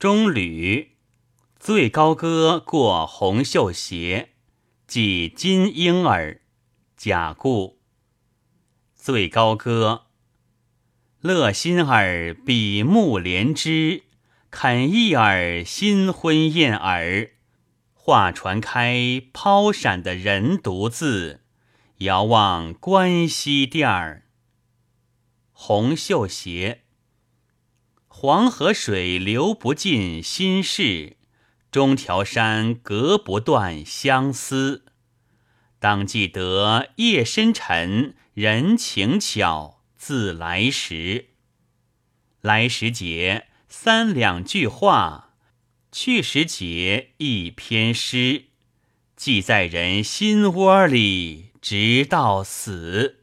中吕，最高歌过红袖斜，即金婴儿。甲固。最高歌，乐心儿比目连枝，肯意儿新婚燕尔。画船开，抛闪的人独自，遥望关西店儿。红袖斜。黄河水流不尽心事，中条山隔不断相思。当记得夜深沉，人情巧，自来时。来时节，三两句话；去时节，一篇诗。记在人心窝里，直到死。